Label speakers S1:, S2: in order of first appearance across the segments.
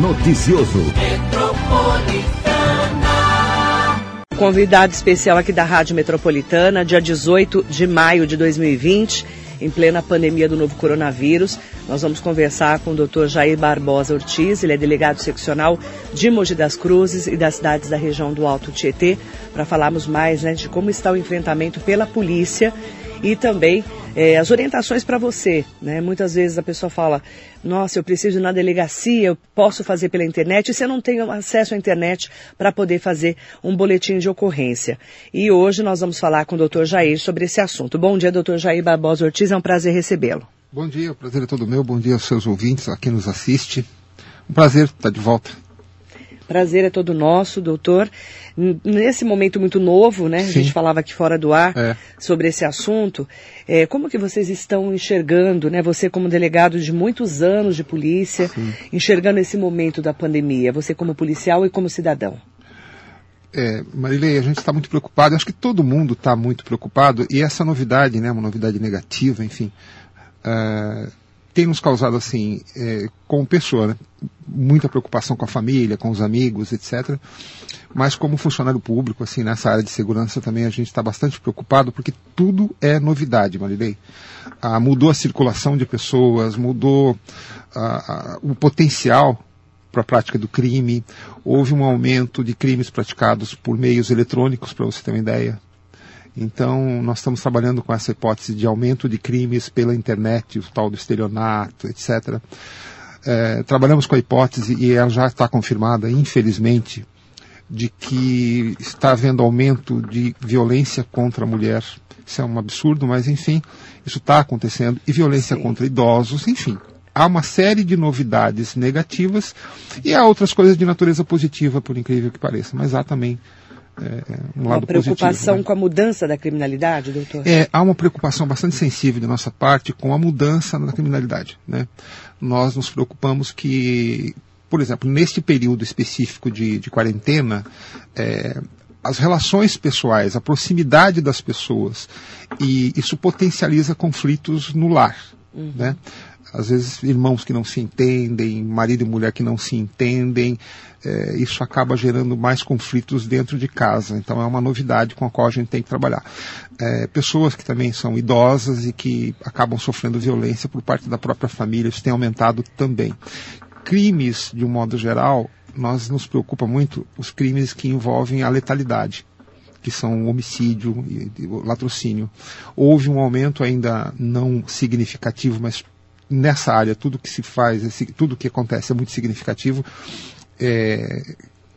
S1: Noticioso.
S2: Convidado especial aqui da Rádio Metropolitana, dia 18 de maio de 2020, em plena pandemia do novo coronavírus. Nós vamos conversar com o Dr. Jair Barbosa Ortiz, ele é delegado seccional de Mogi das Cruzes e das cidades da região do Alto Tietê, para falarmos mais né, de como está o enfrentamento pela polícia e também é, as orientações para você. Né? Muitas vezes a pessoa fala, nossa, eu preciso ir na delegacia, eu posso fazer pela internet, e você não tem acesso à internet para poder fazer um boletim de ocorrência. E hoje nós vamos falar com o doutor Jair sobre esse assunto. Bom dia, doutor Jair Barbosa Ortiz, é um prazer recebê-lo.
S3: Bom dia, o prazer é todo meu, bom dia aos seus ouvintes, a quem nos assiste. Um prazer estar de volta.
S2: Prazer é todo nosso, doutor. Nesse momento muito novo, né? Sim. A gente falava aqui fora do ar é. sobre esse assunto. É, como que vocês estão enxergando, né? Você como delegado de muitos anos de polícia, Sim. enxergando esse momento da pandemia, você como policial e como cidadão?
S3: É, Marilei, a gente está muito preocupado, acho que todo mundo está muito preocupado, e essa novidade, né, uma novidade negativa, enfim, uh, tem nos causado, assim, é, como pessoa, né? muita preocupação com a família, com os amigos, etc. Mas como funcionário público, assim, nessa área de segurança também a gente está bastante preocupado, porque tudo é novidade, Marilei. Ah, mudou a circulação de pessoas, mudou ah, ah, o potencial para a prática do crime, houve um aumento de crimes praticados por meios eletrônicos, para você ter uma ideia. Então, nós estamos trabalhando com essa hipótese de aumento de crimes pela internet, o tal do estelionato, etc. É, trabalhamos com a hipótese, e ela já está confirmada, infelizmente, de que está havendo aumento de violência contra a mulher. Isso é um absurdo, mas enfim, isso está acontecendo. E violência Sim. contra idosos, enfim. Há uma série de novidades negativas e há outras coisas de natureza positiva, por incrível que pareça. Mas há também um lado
S2: uma preocupação
S3: positivo, né?
S2: com a mudança da criminalidade, doutor?
S3: É, há uma preocupação bastante sensível de nossa parte com a mudança da criminalidade. Né? Nós nos preocupamos que, por exemplo, neste período específico de, de quarentena, é, as relações pessoais, a proximidade das pessoas, e isso potencializa conflitos no lar. Uhum. Né? Às vezes irmãos que não se entendem, marido e mulher que não se entendem, é, isso acaba gerando mais conflitos dentro de casa. Então é uma novidade com a qual a gente tem que trabalhar. É, pessoas que também são idosas e que acabam sofrendo violência por parte da própria família, isso tem aumentado também. Crimes, de um modo geral, nós nos preocupa muito os crimes que envolvem a letalidade que são homicídio e latrocínio. Houve um aumento ainda não significativo, mas nessa área tudo que se faz, tudo que acontece é muito significativo é,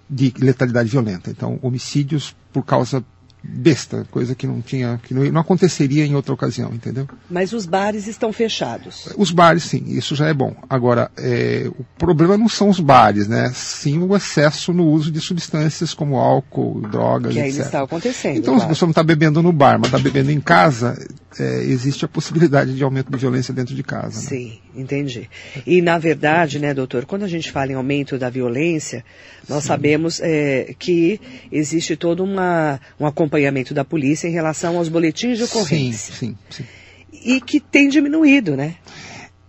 S3: de letalidade violenta. Então, homicídios por causa besta, coisa que não tinha, que não, não, aconteceria em outra ocasião, entendeu?
S2: Mas os bares estão fechados.
S3: Os bares, sim, isso já é bom. Agora, é, o problema não são os bares, né? Sim o excesso no uso de substâncias como álcool, drogas,
S2: que
S3: etc.
S2: ainda está acontecendo.
S3: Então, claro. se você não está bebendo no bar, mas está bebendo em casa, é, existe a possibilidade de aumento de violência dentro de casa. Né?
S2: Sim, entendi. E na verdade, né, doutor, quando a gente fala em aumento da violência, nós Sim. sabemos é, que existe todo uma, um acompanhamento da polícia em relação aos boletins de ocorrência.
S3: Sim, sim, sim.
S2: E que tem diminuído, né?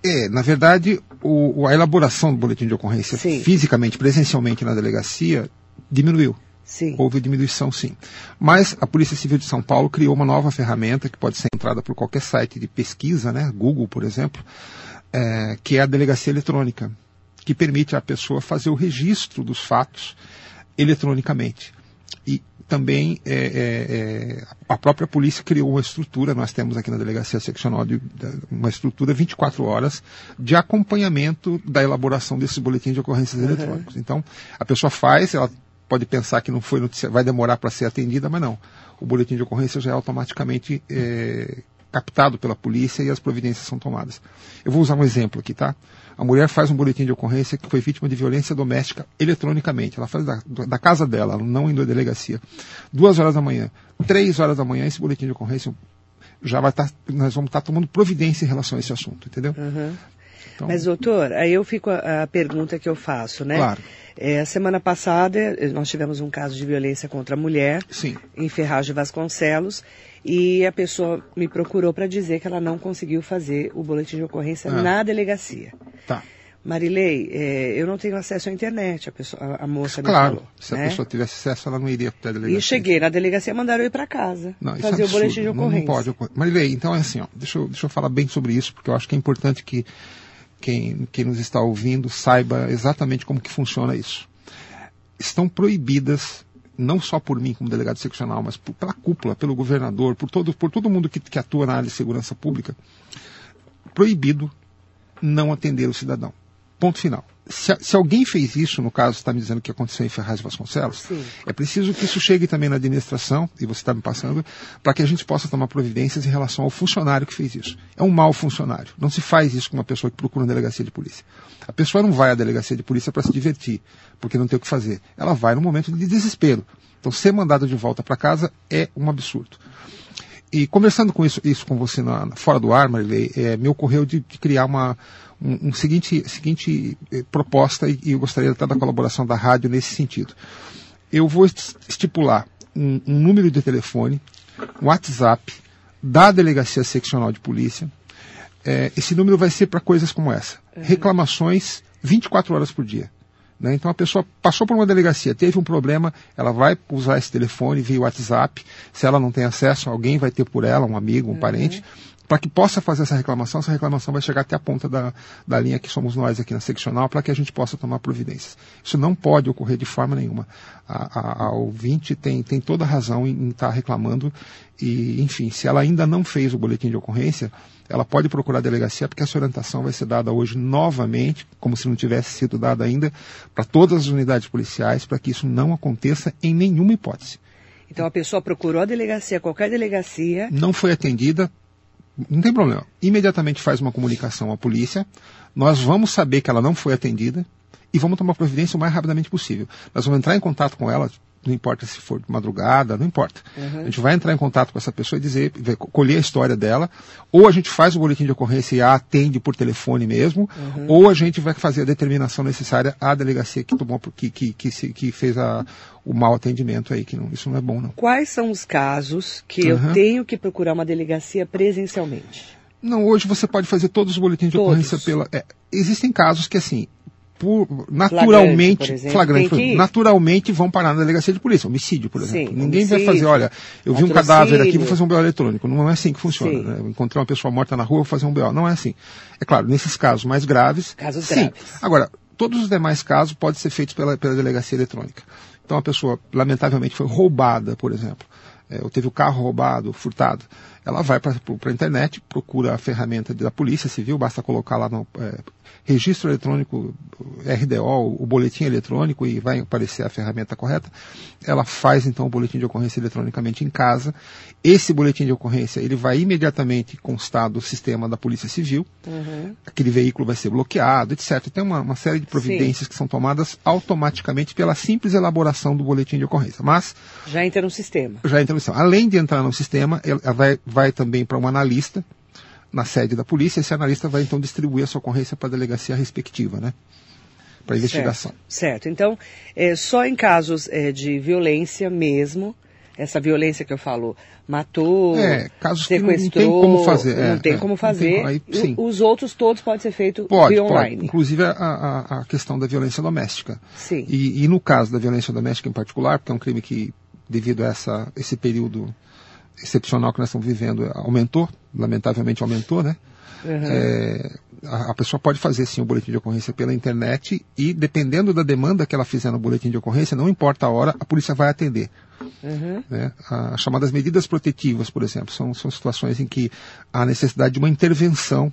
S3: É, na verdade, o, a elaboração do boletim de ocorrência sim. fisicamente, presencialmente na delegacia, diminuiu.
S2: Sim.
S3: Houve diminuição, sim. Mas a Polícia Civil de São Paulo criou uma nova ferramenta que pode ser entrada por qualquer site de pesquisa, né, Google, por exemplo, é, que é a delegacia eletrônica, que permite à pessoa fazer o registro dos fatos eletronicamente. E também é, é, é a própria polícia criou uma estrutura, nós temos aqui na delegacia seccional de, de, uma estrutura 24 horas de acompanhamento da elaboração desses boletins de ocorrências uhum. eletrônicos. Então, a pessoa faz, ela pode pensar que não foi notícia, vai demorar para ser atendida, mas não. O boletim de ocorrência já é automaticamente é, captado pela polícia e as providências são tomadas. Eu vou usar um exemplo aqui, tá? A mulher faz um boletim de ocorrência que foi vítima de violência doméstica eletronicamente. Ela faz da, da casa dela, não indo à delegacia. Duas horas da manhã, três horas da manhã, esse boletim de ocorrência já vai estar, tá, nós vamos estar tá tomando providência em relação a esse assunto, entendeu?
S2: Uhum. Então... Mas, doutor, aí eu fico a, a pergunta que eu faço, né?
S3: Claro.
S2: É, a semana passada eh, nós tivemos um caso de violência contra a mulher
S3: Sim.
S2: em Ferraz de Vasconcelos e a pessoa me procurou para dizer que ela não conseguiu fazer o boletim de ocorrência ah. na delegacia.
S3: Tá.
S2: Marilei, é, eu não tenho acesso à internet, a, pessoa, a, moça
S3: claro,
S2: me falou.
S3: se
S2: né?
S3: a pessoa tivesse acesso, ela não iria para a delegacia.
S2: E cheguei na delegacia, mandaram eu ir para casa,
S3: não, isso
S2: fazer
S3: é
S2: o boletim de
S3: não,
S2: ocorrência.
S3: Não pode ocorrer. Marilei, então é assim, ó, deixa, eu, deixa eu falar bem sobre isso, porque eu acho que é importante que quem, quem nos está ouvindo saiba exatamente como que funciona isso. Estão proibidas não só por mim como delegado seccional, mas por, pela cúpula, pelo governador, por todo, por todo mundo que, que atua na área de segurança pública, proibido não atender o cidadão. Ponto final. Se, se alguém fez isso, no caso está me dizendo que aconteceu em Ferraz de Vasconcelos,
S2: Sim.
S3: é preciso que isso chegue também na administração, e você está me passando, para que a gente possa tomar providências em relação ao funcionário que fez isso. É um mau funcionário. Não se faz isso com uma pessoa que procura uma delegacia de polícia. A pessoa não vai à delegacia de polícia para se divertir, porque não tem o que fazer. Ela vai no momento de desespero. Então, ser mandada de volta para casa é um absurdo. E conversando com isso, isso com você na, fora do ar, Marilei, é, me ocorreu de, de criar uma um, um seguinte, seguinte eh, proposta e, e, eu gostaria até da colaboração da rádio nesse sentido. Eu vou estipular um, um número de telefone, um WhatsApp da delegacia seccional de polícia. É, esse número vai ser para coisas como essa: uhum. reclamações 24 horas por dia. Né? Então a pessoa passou por uma delegacia, teve um problema, ela vai usar esse telefone via WhatsApp. Se ela não tem acesso, alguém vai ter por ela, um amigo, um uhum. parente, para que possa fazer essa reclamação. Essa reclamação vai chegar até a ponta da, da linha que somos nós aqui na seccional, para que a gente possa tomar providências. Isso não pode ocorrer de forma nenhuma. A, a, a ouvinte tem, tem toda a razão em estar tá reclamando e, enfim, se ela ainda não fez o boletim de ocorrência, ela pode procurar a delegacia, porque essa orientação vai ser dada hoje novamente, como se não tivesse sido dada ainda, para todas as unidades policiais, para que isso não aconteça em nenhuma hipótese.
S2: Então a pessoa procurou a delegacia, qualquer delegacia.
S3: Não foi atendida, não tem problema. Imediatamente faz uma comunicação à polícia, nós vamos saber que ela não foi atendida e vamos tomar providência o mais rapidamente possível. Nós vamos entrar em contato com ela, não importa se for de madrugada, não importa. Uhum. A gente vai entrar em contato com essa pessoa e dizer, colher a história dela, ou a gente faz o boletim de ocorrência e a atende por telefone mesmo, uhum. ou a gente vai fazer a determinação necessária à delegacia que tomou, que, que, que, que fez a, o mau atendimento aí, que não, isso não é bom não.
S2: Quais são os casos que uhum. eu tenho que procurar uma delegacia presencialmente?
S3: Não, hoje você pode fazer todos os boletins de todos. ocorrência pela. É, existem casos que assim, por, naturalmente, flagrante, flagrante naturalmente vão parar na delegacia de polícia, homicídio, por exemplo. Sim, Ninguém homicídio, vai fazer, olha, eu vi um cadáver aqui, vou fazer um BO eletrônico. Não é assim que funciona. Né? Encontrei uma pessoa morta na rua, vou fazer um BO. Não é assim. É claro, nesses casos mais graves.
S2: Casos
S3: sim.
S2: graves.
S3: Agora, todos os demais casos podem ser feitos pela, pela delegacia eletrônica. Então a pessoa, lamentavelmente, foi roubada, por exemplo. É, ou teve o carro roubado, furtado ela vai para a internet, procura a ferramenta da Polícia Civil, basta colocar lá no é, registro eletrônico, RDO, o boletim eletrônico e vai aparecer a ferramenta correta. Ela faz então o boletim de ocorrência eletronicamente em casa. Esse boletim de ocorrência ele vai imediatamente constar do sistema da Polícia Civil. Uhum. Aquele veículo vai ser bloqueado, etc. Tem uma, uma série de providências Sim. que são tomadas automaticamente pela simples elaboração do boletim de ocorrência. Mas
S2: já entra no sistema.
S3: Já entra no sistema. Além de entrar no sistema, ela vai vai também para um analista na sede da polícia. Esse analista vai então distribuir a sua ocorrência para a delegacia respectiva, né? Para investigação.
S2: Certo. certo. Então, é, só em casos é, de violência mesmo, essa violência que eu falo, matou,
S3: é, casos
S2: sequestrou,
S3: que não, tem como fazer.
S2: não
S3: é,
S2: tem
S3: é,
S2: como fazer.
S3: Tem, aí, sim.
S2: Os outros todos podem ser feitos
S3: pode,
S2: via online.
S3: Pode. Inclusive a, a, a, questão da violência doméstica.
S2: Sim.
S3: E, e, no caso da violência doméstica em particular, porque é um crime que, devido a essa, esse período excepcional que nós estamos vivendo aumentou, lamentavelmente aumentou, né? Uhum. É, a, a, pessoa pode fazer sim o boletim de ocorrência pela internet e, dependendo da demanda que ela fizer no boletim de ocorrência, não importa a hora, a polícia vai atender. Uhum. Né? As chamadas medidas protetivas, por exemplo, são, são situações em que há necessidade de uma intervenção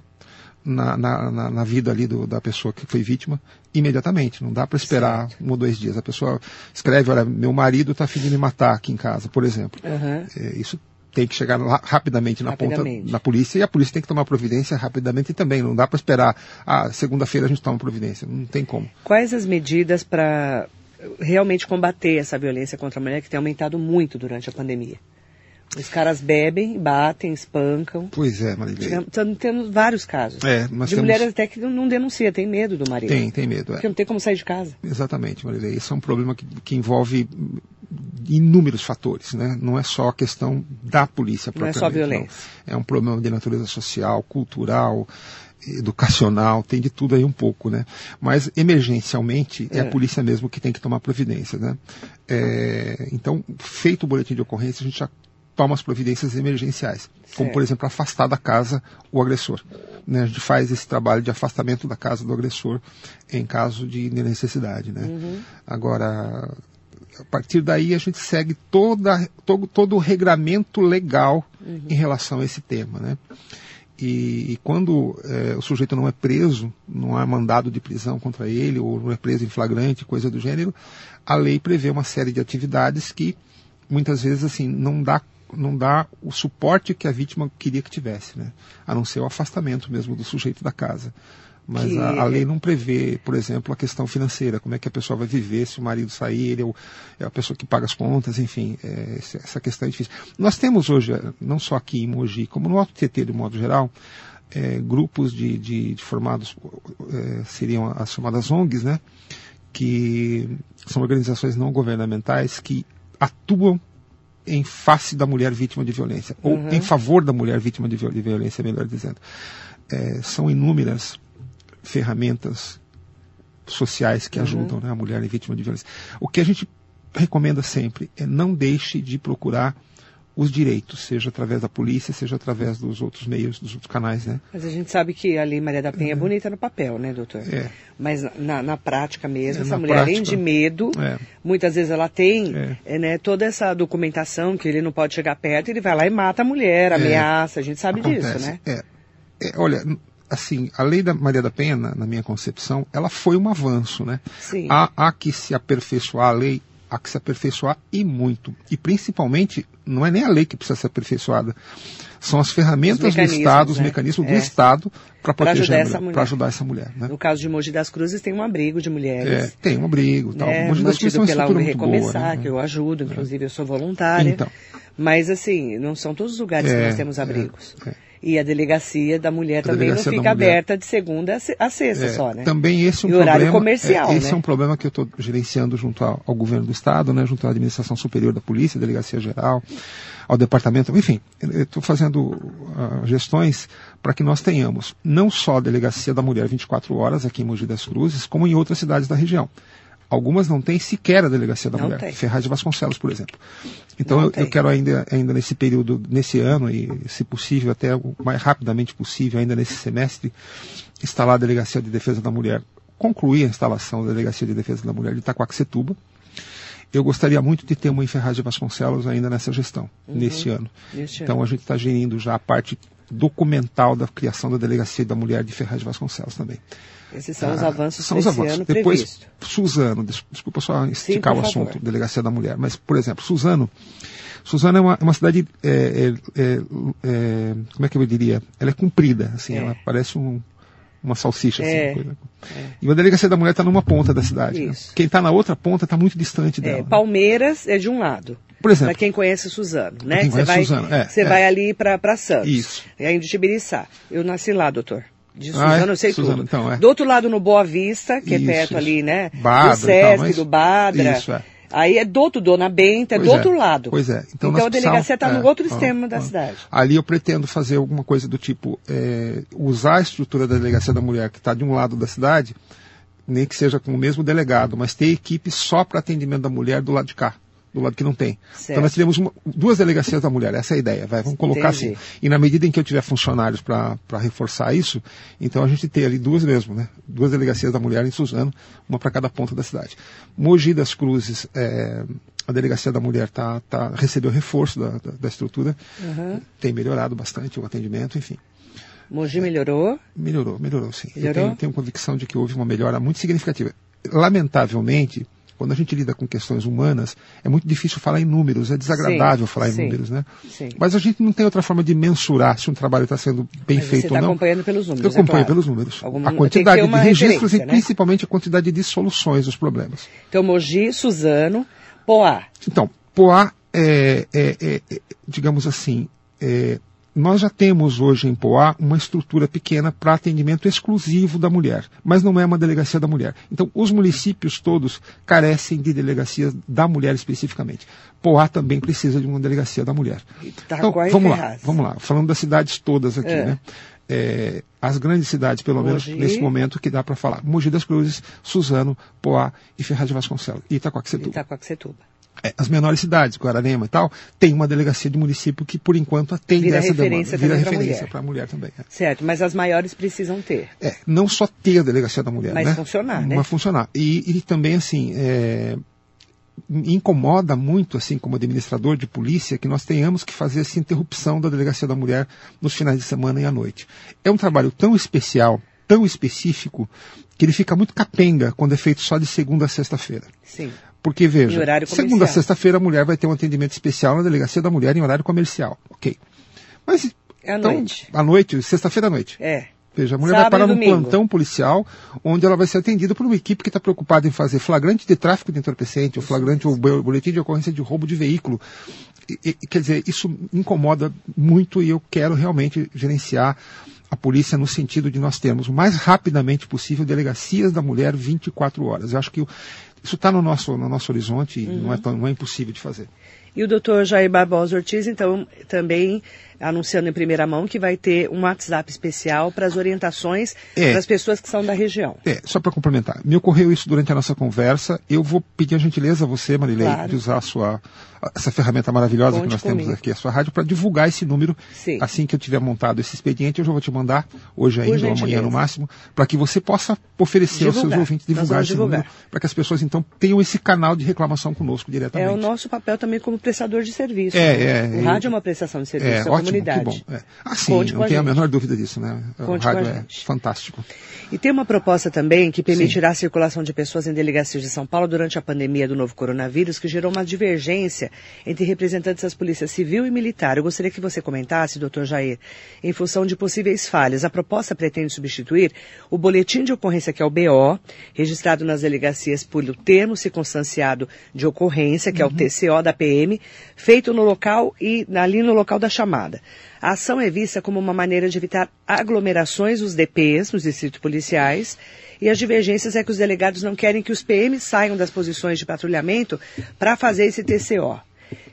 S3: na, na, na, na, vida ali do, da pessoa que foi vítima imediatamente. Não dá para esperar certo. um ou dois dias. A pessoa escreve, olha, meu marido está afim de me matar aqui em casa, por exemplo. Uhum. É, isso tem que chegar rapidamente na rapidamente. ponta da polícia e a polícia tem que tomar providência rapidamente também. Não dá para esperar, ah, segunda-feira a gente toma providência. Não tem como.
S2: Quais as medidas para realmente combater essa violência contra a mulher que tem aumentado muito durante a pandemia? Os caras bebem, batem, espancam.
S3: Pois é, Marilei.
S2: Estamos tendo vários casos.
S3: É,
S2: de
S3: temos...
S2: mulheres até que não denuncia, tem medo do marido.
S3: Tem, tem medo.
S2: Porque é. não tem como sair de casa.
S3: Exatamente, Marilei. Isso é um problema que, que envolve inúmeros fatores, né? Não é só a questão da polícia.
S2: Não é só violência.
S3: Não. É um problema de natureza social, cultural, educacional, tem de tudo aí um pouco, né? Mas emergencialmente é, é a polícia mesmo que tem que tomar providências, né? É, então, feito o boletim de ocorrência, a gente já toma as providências emergenciais, certo. como por exemplo afastar da casa o agressor. Né? A gente faz esse trabalho de afastamento da casa do agressor em caso de necessidade, né? Uhum. Agora, a partir daí a gente segue toda, todo, todo o regramento legal uhum. em relação a esse tema, né? E, e quando é, o sujeito não é preso, não há mandado de prisão contra ele, ou não é preso em flagrante, coisa do gênero, a lei prevê uma série de atividades que muitas vezes assim não dá não dá o suporte que a vítima queria que tivesse, né? a não ser o afastamento mesmo do sujeito da casa. Mas que... a, a, lei não prevê, por exemplo, a questão financeira, como é que a pessoa vai viver se o marido sair, ele é, é a pessoa que paga as contas, enfim, é, essa questão é difícil. Nós temos hoje, não só aqui em Mogi, como no Alto TT de modo geral, é, grupos de, de, de formados, é, seriam as chamadas ONGs, né, que são organizações não governamentais que atuam em face da mulher vítima de violência, uhum. ou em favor da mulher vítima de violência, melhor dizendo. É, são inúmeras ferramentas sociais que uhum. ajudam né, a mulher vítima de violência. O que a gente recomenda sempre é não deixe de procurar os direitos, seja através da polícia, seja através dos outros meios, dos outros canais, né?
S2: Mas a gente sabe que a Lei Maria da Penha é, é bonita no papel, né, doutor?
S3: É.
S2: Mas na, na prática mesmo, é, essa mulher, prática, além de medo, é. muitas vezes ela tem é. é. né, toda essa documentação que ele não pode chegar perto, ele vai lá e mata a mulher, ameaça, a gente sabe Acontece. disso, né?
S3: É. olha, assim, a lei da Maria da Penha, na, na, minha concepção, ela foi um avanço, né?
S2: Sim.
S3: Há, há que se aperfeiçoar a lei, há que se aperfeiçoar e muito. E principalmente, não é nem a lei que precisa ser aperfeiçoada, são as ferramentas do Estado, os né? mecanismos é. do Estado para proteger mulher, ajudar essa mulher. Né?
S2: No caso de Mogi das Cruzes tem um abrigo de mulheres.
S3: É, tem um abrigo. Tal.
S2: Né? Mogi das Cruzes é uma pela estrutura Recomeçar, boa, né? que eu ajudo, inclusive eu sou voluntária. Então. Mas assim, não são todos os lugares é, que nós temos é, abrigos. É. E a delegacia da mulher a também não fica aberta de segunda a sexta é, só, né?
S3: Também esse é um
S2: e
S3: problema.
S2: horário comercial,
S3: é, esse
S2: né?
S3: é um problema que eu estou gerenciando junto ao, ao, governo do estado, né, junto à administração superior da polícia, delegacia geral, ao departamento, enfim, estou fazendo uh, gestões para que nós tenhamos não só a delegacia da mulher 24 horas aqui em Mogi das Cruzes, como em outras cidades da região. Algumas não têm sequer a delegacia da não mulher. Tem. Ferraz de Vasconcelos, por exemplo. Então eu, eu, quero ainda, ainda nesse período, nesse ano, e se possível, até o mais rapidamente possível, ainda nesse semestre, instalar a delegacia de defesa da mulher, concluir a instalação da delegacia de defesa da mulher de Itacoaxetuba. Eu gostaria muito de ter uma em Ferraz de Vasconcelos ainda nessa gestão, uhum. neste ano. Este então ano. a gente está gerindo já a parte documental da criação da delegacia da mulher de Ferraz de Vasconcelos também.
S2: Esses são ah, os avanços são os avanços. ano
S3: Depois,
S2: previsto.
S3: Suzano, desculpa só esticar Sim, o assunto, favor. Delegacia da Mulher, mas, por exemplo, Suzano, Suzano é uma, é uma cidade, é, é, é, é, como é que eu diria? Ela é comprida, assim, ela parece um, uma salsicha, assim, é. coisa. É. E a delegacia da mulher está numa ponta da cidade. Né? Quem está na outra ponta está muito distante dela. É,
S2: Palmeiras é de um lado.
S3: Por exemplo.
S2: Para quem conhece Suzano, né? Você vai, Suzano. É, vai ali para Santos.
S3: Isso.
S2: É aí de Tibiriçá. Eu nasci lá, doutor. De Suzano, ah, é? eu sei
S3: Suzano,
S2: tudo.
S3: Então, é.
S2: Do outro lado, no Boa Vista, que é isso, é perto isso. ali, né?
S3: Badra,
S2: do Sesc, mas... do Badra.
S3: Isso, é.
S2: Aí é do outro, Dona Benta, é do é. outro lado.
S3: Pois é.
S2: Então, então a delegacia está no outro extremo da cidade.
S3: Ali eu pretendo fazer alguma coisa do tipo, é, usar a estrutura da delegacia da mulher que está de um lado da cidade, nem que seja com o mesmo delegado, mas ter equipe só para atendimento da mulher do lado de cá do lado que não tem. Certo. Então nós teremos uma, duas delegacias da mulher, essa é a ideia, vai, vamos colocar Entendi. assim. E na medida em que eu tiver funcionários para reforçar isso, então a gente tem ali duas mesmo, né? Duas delegacias da mulher em Suzano, uma para cada ponta da cidade. Mogi das Cruzes, é, a delegacia da mulher tá, tá, recebeu reforço da, da, da estrutura, uhum. tem melhorado bastante o atendimento, enfim.
S2: Mogi melhorou?
S3: Melhorou, melhorou sim. Melhorou? Eu tenho, tenho convicção de que houve uma melhora muito significativa. Lamentavelmente, quando a gente lida com questões humanas, é muito difícil falar em números, é desagradável sim, falar sim, em números, né? Sim. Mas a gente não tem outra forma de mensurar se um trabalho está sendo bem
S2: Mas
S3: feito
S2: ou
S3: tá
S2: não. Você está acompanhando pelos números.
S3: Eu
S2: acompanho
S3: é claro. pelos números. A quantidade de registros e né? principalmente a quantidade de soluções dos problemas.
S2: Então, Mogi, Suzano, Poá.
S3: Então, Poá é, é, é, é digamos assim, é, nós já temos hoje em Poá uma estrutura pequena para atendimento exclusivo da mulher, mas não é uma delegacia da mulher. Então, os municípios todos carecem de delegacias da mulher especificamente. Poá também precisa de uma delegacia da mulher.
S2: Tá
S3: então, vamos lá, vamos lá. Falando das cidades todas aqui, é. né? é, as grandes cidades, pelo
S2: Mogi.
S3: menos nesse momento que dá para falar. Mogi das Cruzes, Suzano, Poá e Ferraz de Vasconcelos. E Itacoaxetuba.
S2: Itacoaxetuba.
S3: É, as menores cidades, Guararema e tal, tem uma delegacia de município que, por enquanto, atende
S2: Vira
S3: essa
S2: referência
S3: demanda. Vira referência
S2: mulher.
S3: para a mulher também. é.
S2: Certo, mas as maiores precisam ter.
S3: É, não só ter a delegacia da mulher,
S2: Mas
S3: né?
S2: funcionar, né?
S3: Mas funcionar. E, e também, assim, é, me incomoda muito, assim, como administrador de polícia, que nós tenhamos que fazer essa interrupção da delegacia da mulher nos finais de semana e à noite. É um trabalho tão especial, tão específico, que ele fica muito capenga quando é feito só de segunda a sexta-feira.
S2: Sim.
S3: Porque, veja, segunda a sexta-feira a mulher vai ter um atendimento especial na delegacia da mulher em horário comercial. Ok. Mas.
S2: É à
S3: então,
S2: noite.
S3: À noite, sexta-feira à noite.
S2: É.
S3: Veja, a mulher
S2: Sábado
S3: vai parar num plantão policial, onde ela vai ser atendida por uma equipe que está preocupada em fazer flagrante de tráfico de entorpecente, ou flagrante ou bo- boletim de ocorrência de roubo de veículo. E- e- quer dizer, isso incomoda muito e eu quero realmente gerenciar a polícia no sentido de nós termos o mais rapidamente possível delegacias da mulher 24 horas. Eu acho que isso está no nosso, no nosso horizonte e
S2: Uhum.
S3: não, é tão, não é impossível de fazer.
S2: E o doutor Jair Barbosa Ortiz, então, também anunciando em primeira mão que vai ter um WhatsApp especial para as orientações
S3: É.
S2: das pessoas que são da região.
S3: É, só para complementar, me ocorreu isso durante a nossa conversa. Eu vou pedir a gentileza a você, Marilei,
S2: Claro.
S3: de usar a sua, essa ferramenta maravilhosa
S2: Conte
S3: que nós temos
S2: comigo.
S3: aqui, a sua rádio, para divulgar esse número.
S2: Sim.
S3: Assim que eu tiver montado esse expediente, eu já vou te mandar, hoje ainda, ou amanhã no máximo, para que você possa oferecer aos seus
S2: Divulgar.
S3: ouvintes, divulgar esse
S2: divulgar.
S3: número, para que as pessoas então tenham esse canal de reclamação conosco
S2: É
S3: diretamente.
S2: o nosso papel também como prestador de serviço.
S3: É,
S2: né?
S3: é,
S2: o rádio é uma prestação de serviço
S3: É,
S2: à
S3: ótimo,
S2: comunidade.
S3: que bom. É. Ah, sim,
S2: Conte
S3: não tenho a menor dúvida disso, né?
S2: Conte
S3: o rádio é fantástico.
S2: E tem uma proposta também que permitirá a circulação de pessoas em delegacias de São Paulo durante a pandemia do novo coronavírus, que gerou uma divergência entre representantes das polícias civil e militar. Eu gostaria que você comentasse, doutor Jair, em função de possíveis falhas. A proposta pretende substituir o boletim de ocorrência, que é o BO, registrado nas delegacias por termo circunstanciado de ocorrência, que é o TCO da PM, feito no local e ali no local da chamada. A ação é vista como uma maneira de evitar aglomerações dos DPs nos distritos policiais e as divergências é que os delegados não querem que os PMs saiam das posições de patrulhamento para fazer esse TCO.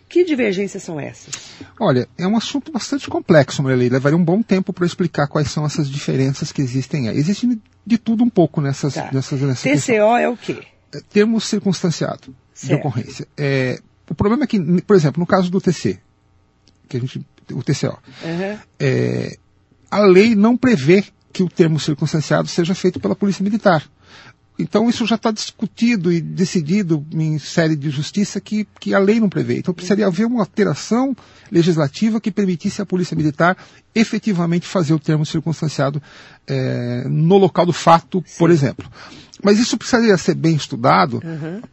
S2: Que divergências são essas?
S3: Olha, é um assunto bastante complexo, Marilei. Levaria um bom tempo para explicar quais são essas diferenças que existem aí. Existe de tudo um pouco nessas,
S2: Tá.
S3: nessas, nessa questão.
S2: TCO é o quê?
S3: É, Termo circunstanciado de
S2: Certo.
S3: ocorrência. É, o problema é que, por exemplo, no caso do TC, que a gente, o TCO,
S2: Aham.
S3: é, a lei não prevê que o termo circunstanciado seja feito pela Polícia Militar. Então isso já está discutido e decidido em série de justiça que, que a lei não prevê. Então precisaria haver uma alteração legislativa que permitisse à Polícia Militar efetivamente fazer o termo circunstanciado eh, no local do fato, por exemplo. Mas isso precisaria ser bem estudado.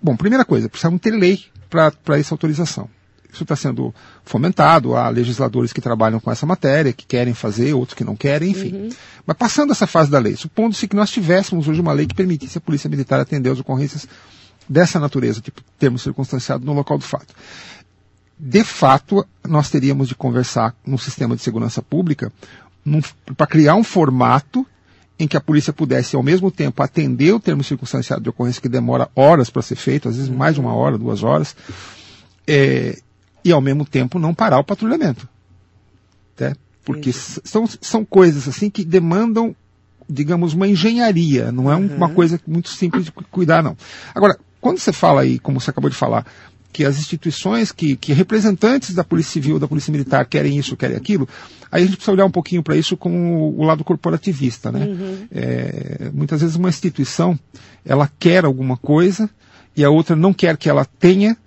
S3: Bom, primeira coisa, precisamos ter lei para essa autorização. Isso está sendo fomentado, há legisladores que trabalham com essa matéria, que querem fazer, outros que não querem, enfim. Mas passando essa fase da lei, supondo-se que nós tivéssemos hoje uma lei que permitisse a Polícia Militar atender as ocorrências dessa natureza, tipo termo circunstanciado no local do fato. De fato, nós teríamos de conversar no sistema de segurança pública para criar um formato em que a polícia pudesse, ao mesmo tempo, atender o termo circunstanciado de ocorrência, que demora horas para ser feito, às vezes mais de uma hora, duas horas, é, e ao mesmo tempo não parar o patrulhamento. Né? Porque são, são coisas assim que demandam, digamos, uma engenharia, não é um- uma coisa muito simples de cu- cuidar, não. Agora, quando você fala aí, como você acabou de falar, que as instituições, que, que representantes da Polícia Civil, da Polícia Militar querem isso, querem aquilo, aí a gente precisa olhar um pouquinho para isso com o, lado corporativista, né? É, muitas vezes uma instituição, ela quer alguma coisa e a outra não quer que ela tenha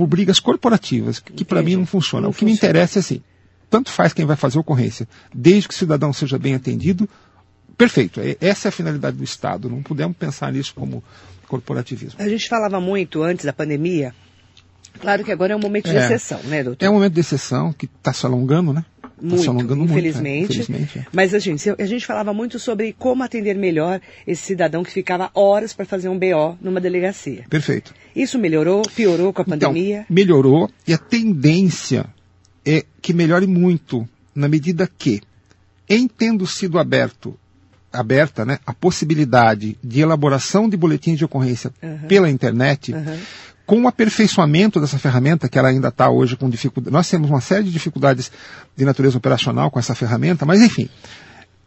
S3: por brigas corporativas, que, que para mim não funciona.
S2: Não
S3: o que me
S2: funciona.
S3: interessa é assim, tanto faz quem vai fazer a ocorrência, desde que o cidadão seja bem atendido, perfeito. É- Essa é a finalidade do Estado. Não podemos pensar nisso como corporativismo.
S2: A gente falava muito antes da pandemia. Claro que agora é um momento de
S3: É.
S2: exceção, né, doutor?
S3: É um momento de exceção que está se alongando, né? Tá
S2: Muito,
S3: se alongando muito,
S2: infelizmente.
S3: é, infelizmente é.
S2: Mas a gente, a gente falava muito sobre como atender melhor esse cidadão que ficava horas para fazer um BO numa delegacia.
S3: Perfeito.
S2: Isso melhorou, piorou com a pandemia?
S3: Então, melhorou e a tendência é que melhore muito na medida que, em tendo sido aberto, aberta né, a possibilidade de elaboração de boletins de ocorrência pela internet, com o aperfeiçoamento dessa ferramenta, que ela ainda está hoje com dificuldade. Nós temos uma série de dificuldades de natureza operacional com essa ferramenta, mas enfim,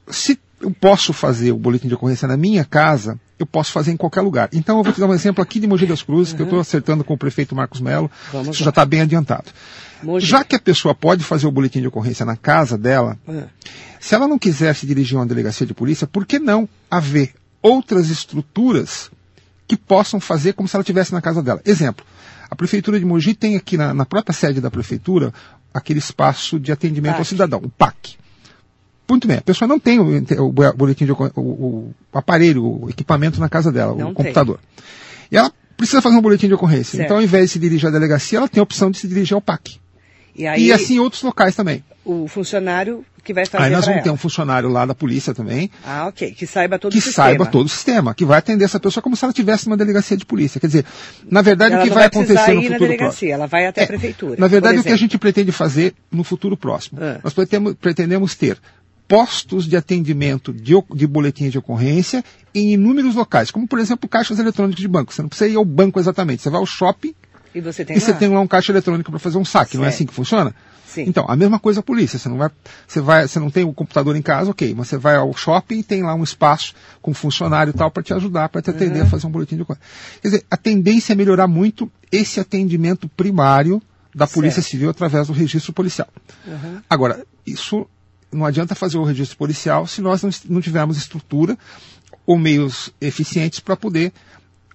S3: se eu posso fazer o boletim de ocorrência na minha casa, eu posso fazer em qualquer lugar. Então eu vou te dar um exemplo aqui de Mogi das Cruzes, uhum. que eu estou acertando com o prefeito Marcos Melo. Vamos isso lá. já está bem adiantado. Mogi. Já que a pessoa pode fazer o boletim de ocorrência na casa dela, uhum. se ela não quiser se dirigir a uma delegacia de polícia, por que não haver outras estruturas que possam fazer como se ela estivesse na casa dela? Exemplo. A Prefeitura de Mogi tem aqui na, na própria sede da Prefeitura aquele espaço de atendimento PAC. ao cidadão, o PAC. Muito bem, a pessoa não tem o, o boletim de o, o, aparelho, o equipamento na casa dela, não o computador. Tem. E ela precisa fazer um boletim de ocorrência. Certo. Então, ao invés de se dirigir à delegacia, ela tem a opção de se dirigir ao PAC. E, aí, e assim outros locais também.
S2: O funcionário que vai fazer.
S3: Aí nós vamos ter um funcionário lá da polícia também.
S2: Ah, ok. Que saiba todo
S3: que
S2: o sistema.
S3: Que saiba todo o sistema, que vai atender essa pessoa como se ela tivesse uma delegacia de polícia. Quer dizer, na verdade
S2: ela
S3: o que vai, vai acontecer no
S2: futuro
S3: na delegacia,
S2: próximo. Ela vai até a é, prefeitura.
S3: Na verdade, o que a gente pretende fazer no futuro próximo. Ah. Nós pretendemos, pretendemos ter postos de atendimento de, de boletins de ocorrência em inúmeros locais, como por exemplo caixas eletrônicas de banco. Você não precisa ir ao banco exatamente, você vai ao shopping
S2: e você tem,
S3: e
S2: lá?
S3: Você tem lá um caixa eletrônico para fazer um saque, certo. não é assim que funciona? Sim. Então, a mesma coisa a polícia. Você não vai, você vai, você não tem o computador em casa, ok, mas você vai ao shopping e tem lá um espaço com funcionário e tal para te ajudar, para te atender uhum. a fazer um boletim de ocorrência. Quer dizer, a tendência é melhorar muito esse atendimento primário da Polícia certo. Civil através do registro policial. Uhum. Agora, isso não adianta fazer o registro policial se nós não, não tivermos estrutura ou meios eficientes para poder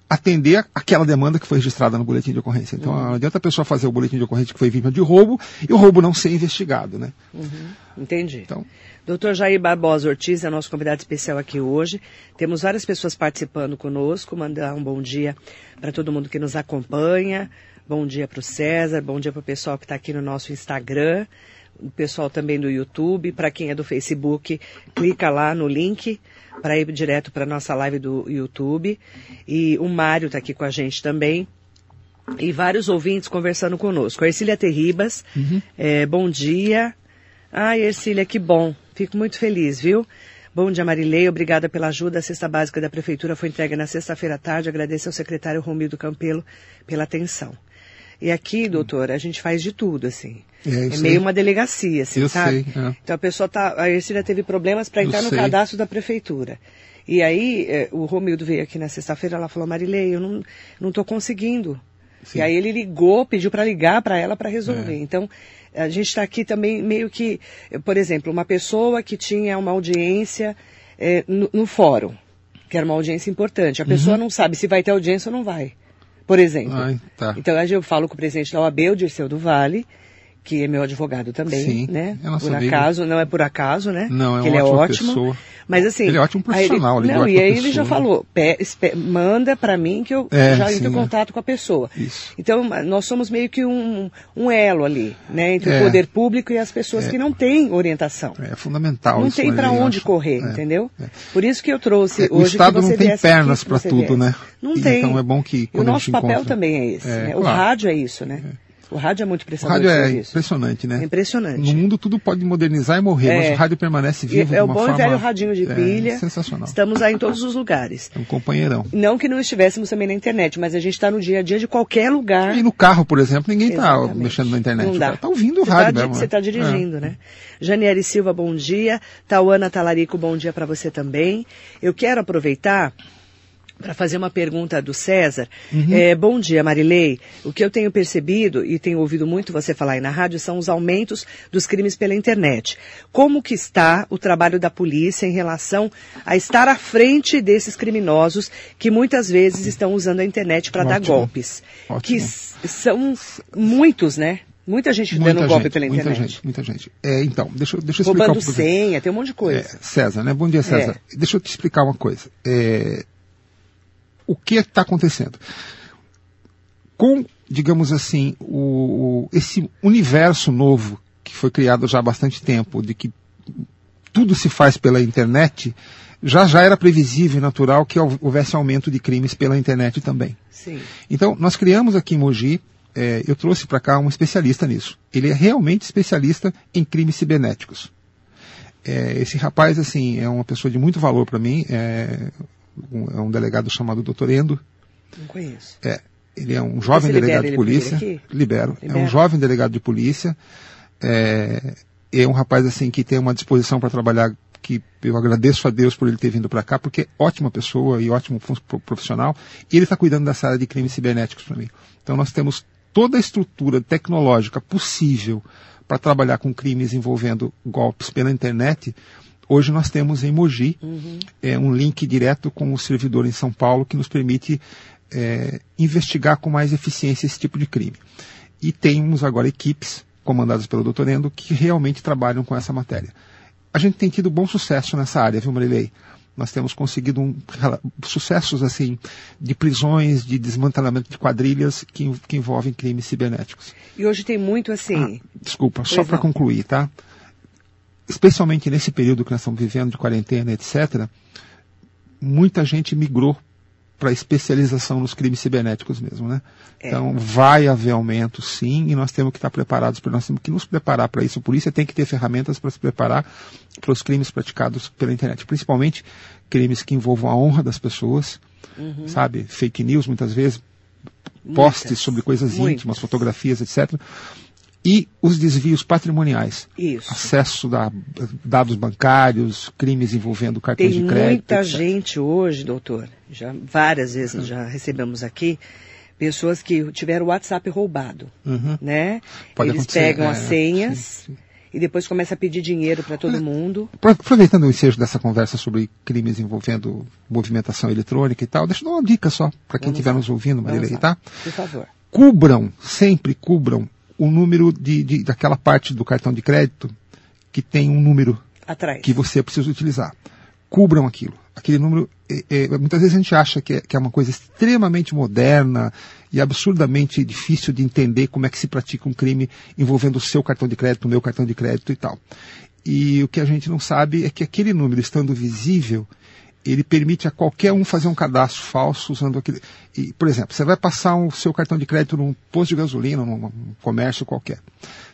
S3: atender aquela demanda que foi registrada no boletim de ocorrência. Então, uhum. não adianta a pessoa fazer o boletim de ocorrência que foi vítima de roubo e o roubo não ser investigado, né?
S2: Uhum. Entendi. Então, Doutor Jair Barbosa Ortiz é nosso convidado especial aqui hoje. Temos várias pessoas participando conosco. Mandar um bom dia para todo mundo que nos acompanha. Bom dia para o César, bom dia para o pessoal que está aqui no nosso Instagram, o pessoal também do YouTube. Para quem é do Facebook, clica lá no link para ir direto para nossa live do YouTube. E o Mário está aqui com a gente também. E vários ouvintes conversando conosco. A Ercília Terribas, uhum. é, bom dia. Ai, Ercília, que bom. Fico muito feliz, viu? Bom dia, Marilei. Obrigada pela ajuda. A cesta básica da Prefeitura foi entregue na sexta-feira à tarde. Agradeço ao secretário Romildo Campelo pela atenção. E aqui, doutor, a gente faz de tudo, assim. É, é meio uma delegacia, assim,
S3: eu
S2: sabe?
S3: Sei, é.
S2: Então a pessoa tá. A Ercília teve problemas para entrar eu no sei. cadastro da prefeitura. E aí, é, o Romildo veio aqui na sexta-feira, ela falou, Marilei, eu não, não tô conseguindo. Sim. E aí ele ligou, pediu para ligar para ela para resolver. É. Então, a gente está aqui também meio que, por exemplo, uma pessoa que tinha uma audiência é, no, no, fórum, que era uma audiência importante. A pessoa uhum. não sabe se vai ter audiência ou não vai por exemplo. Ai, tá. Então, eu falo com o presidente da OAB, o Dirceu do Vale, que é meu advogado também, Sim, né? É por acaso, não é por acaso, né?
S3: Não, é
S2: que
S3: ele
S2: é
S3: ótimo. Pessoa.
S2: Mas assim,
S3: ele é ótimo profissional,
S2: ele,
S3: ele
S2: não, e aí ele já falou, pe, manda para mim que eu é, já entro em é. contato com a pessoa.
S3: Isso.
S2: Então nós somos meio que um, um elo ali, né, entre é. o poder público e as pessoas é. que não têm orientação.
S3: É fundamental.
S2: Não tem para onde acho. correr, é, entendeu? Por isso que eu trouxe hoje.
S3: O Estado não tem pernas para tudo, né?
S2: Não tem.
S3: Então é bom que
S2: o nosso papel encontra... também é esse. Né? O rádio é isso, né? O rádio é muito
S3: impressionante. O rádio é impressionante, né?
S2: É impressionante.
S3: No mundo tudo pode modernizar e morrer, é. mas o rádio permanece vivo
S2: é,
S3: é
S2: o bom
S3: forma...
S2: e velho radinho de pilha.
S3: É sensacional.
S2: Estamos aí em todos os lugares.
S3: É um companheirão.
S2: Não que não estivéssemos também na internet, mas a gente está no dia a dia de qualquer lugar.
S3: E no carro, por exemplo, ninguém está mexendo na internet. Não dá. Está ouvindo o
S2: você
S3: rádio
S2: tá,
S3: mesmo.
S2: Você está
S3: né?
S2: dirigindo, é. né? Janiere Silva, bom dia. Tauana Talarico, bom dia para você também. Eu quero aproveitar para fazer uma pergunta do César. Uhum. É, bom dia, Marilei. O que eu tenho percebido e tenho ouvido muito você falar aí na rádio são os aumentos dos crimes pela internet. Como que está o trabalho da polícia em relação a estar à frente desses criminosos que muitas vezes estão usando a internet para dar golpes?
S3: Ótimo.
S2: Que são muitos, né? Muita gente muita dando gente, golpe pela
S3: muita
S2: internet.
S3: Gente, muita gente. É, então, deixa, deixa eu explicar
S2: Roubando senha, tem um monte de coisa.
S3: É, César, né? Bom dia, César. É. Deixa eu te explicar uma coisa. É, o que está acontecendo. Com, digamos assim, o, o, esse universo novo que foi criado já há bastante tempo, de que tudo se faz pela internet, já já era previsível e natural que houvesse aumento de crimes pela internet também.
S2: Sim.
S3: Então, nós criamos aqui em Mogi, é, eu trouxe para cá um especialista nisso. Ele é realmente especialista em crimes cibernéticos. É, esse rapaz, assim, é uma pessoa de muito valor para mim. É, um, é um delegado chamado Dr. Endo.
S2: Não conheço.
S3: É, ele é um jovem delegado de polícia. Libero. Libero. É um jovem delegado de polícia. É, é um rapaz assim que tem uma disposição para trabalhar que eu agradeço a Deus por ele ter vindo para cá, porque é ótima pessoa e ótimo profissional, e ele está cuidando dessa área de crimes cibernéticos para mim. Então nós temos toda a estrutura tecnológica possível para trabalhar com crimes envolvendo golpes pela internet. Hoje nós temos em Mogi uhum. é, um link direto com o servidor em São Paulo que nos permite é, investigar com mais eficiência esse tipo de crime. E temos agora equipes comandadas pelo Dr. Endo que realmente trabalham com essa matéria. A gente tem tido bom sucesso nessa área, viu, Marilei? Nós temos conseguido um, sucessos assim de prisões, de desmantelamento de quadrilhas que, que envolvem crimes cibernéticos.
S2: E hoje tem muito assim.
S3: Ah, desculpa, pois só para concluir, tá? Especialmente nesse período que nós estamos vivendo de quarentena, etc., muita gente migrou para especialização nos crimes cibernéticos mesmo, né? É. Então vai haver aumento, sim, e nós temos que estar preparados para nós temos que nos preparar para isso. A polícia tem que ter ferramentas para se preparar para os crimes praticados pela internet, principalmente crimes que envolvam a honra das pessoas, uhum. sabe? Fake news muitas vezes, posts Muitas. sobre coisas Muitas. íntimas, fotografias, etc e os desvios patrimoniais.
S2: Isso.
S3: Acesso a dados bancários, crimes envolvendo cartões
S2: Tem
S3: de crédito.
S2: Tem muita etc. gente hoje, doutor, já várias vezes uhum. já recebemos aqui, pessoas que tiveram o WhatsApp roubado, uhum. né?
S3: Pode
S2: Eles pegam é, as senhas sim, sim. e depois começam a pedir dinheiro para todo mundo.
S3: Aproveitando o ensejo dessa conversa sobre crimes envolvendo movimentação eletrônica e tal, deixa eu dar uma dica só para quem estiver nos ouvindo, Marilei, tá?
S2: Por favor.
S3: Cubram, sempre cubram o número de, de, daquela parte do cartão de crédito que tem um número
S2: Atrás.
S3: que você precisa utilizar. Cubram aquilo. Aquele número, é, é, muitas vezes a gente acha que é, que é uma coisa extremamente moderna e absurdamente difícil de entender como é que se pratica um crime envolvendo o seu cartão de crédito, o meu cartão de crédito e tal. E o que a gente não sabe é que aquele número estando visível, ele permite a qualquer um fazer um cadastro falso usando aquele. E, por exemplo, você vai passar o seu cartão de crédito num posto de gasolina, num comércio qualquer.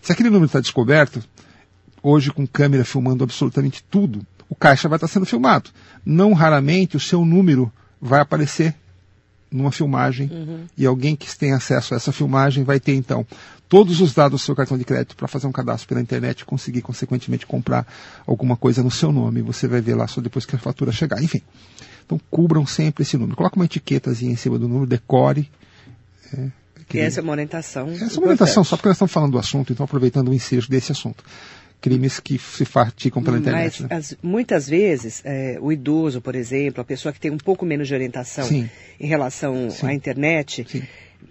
S3: Se aquele número está descoberto, hoje com câmera filmando absolutamente tudo, o caixa vai estar sendo filmado. Não raramente o seu número vai aparecer numa filmagem uhum. e alguém que tem acesso a essa filmagem vai ter então todos os dados do seu cartão de crédito para fazer um cadastro pela internet e conseguir consequentemente comprar alguma coisa no seu nome. Você vai ver lá só depois que a fatura chegar. Enfim, então cubram sempre esse número. Coloque uma etiquetazinha em cima do número, decore.
S2: É, que... essa é uma orientação.
S3: Essa é uma orientação, só porque nós estamos falando do assunto, então aproveitando o ensejo desse assunto crimes que se praticam pela internet.
S2: Mas né? as, muitas vezes é, o idoso, por exemplo, a pessoa que tem um pouco menos de orientação Sim. em relação Sim. à internet, Sim.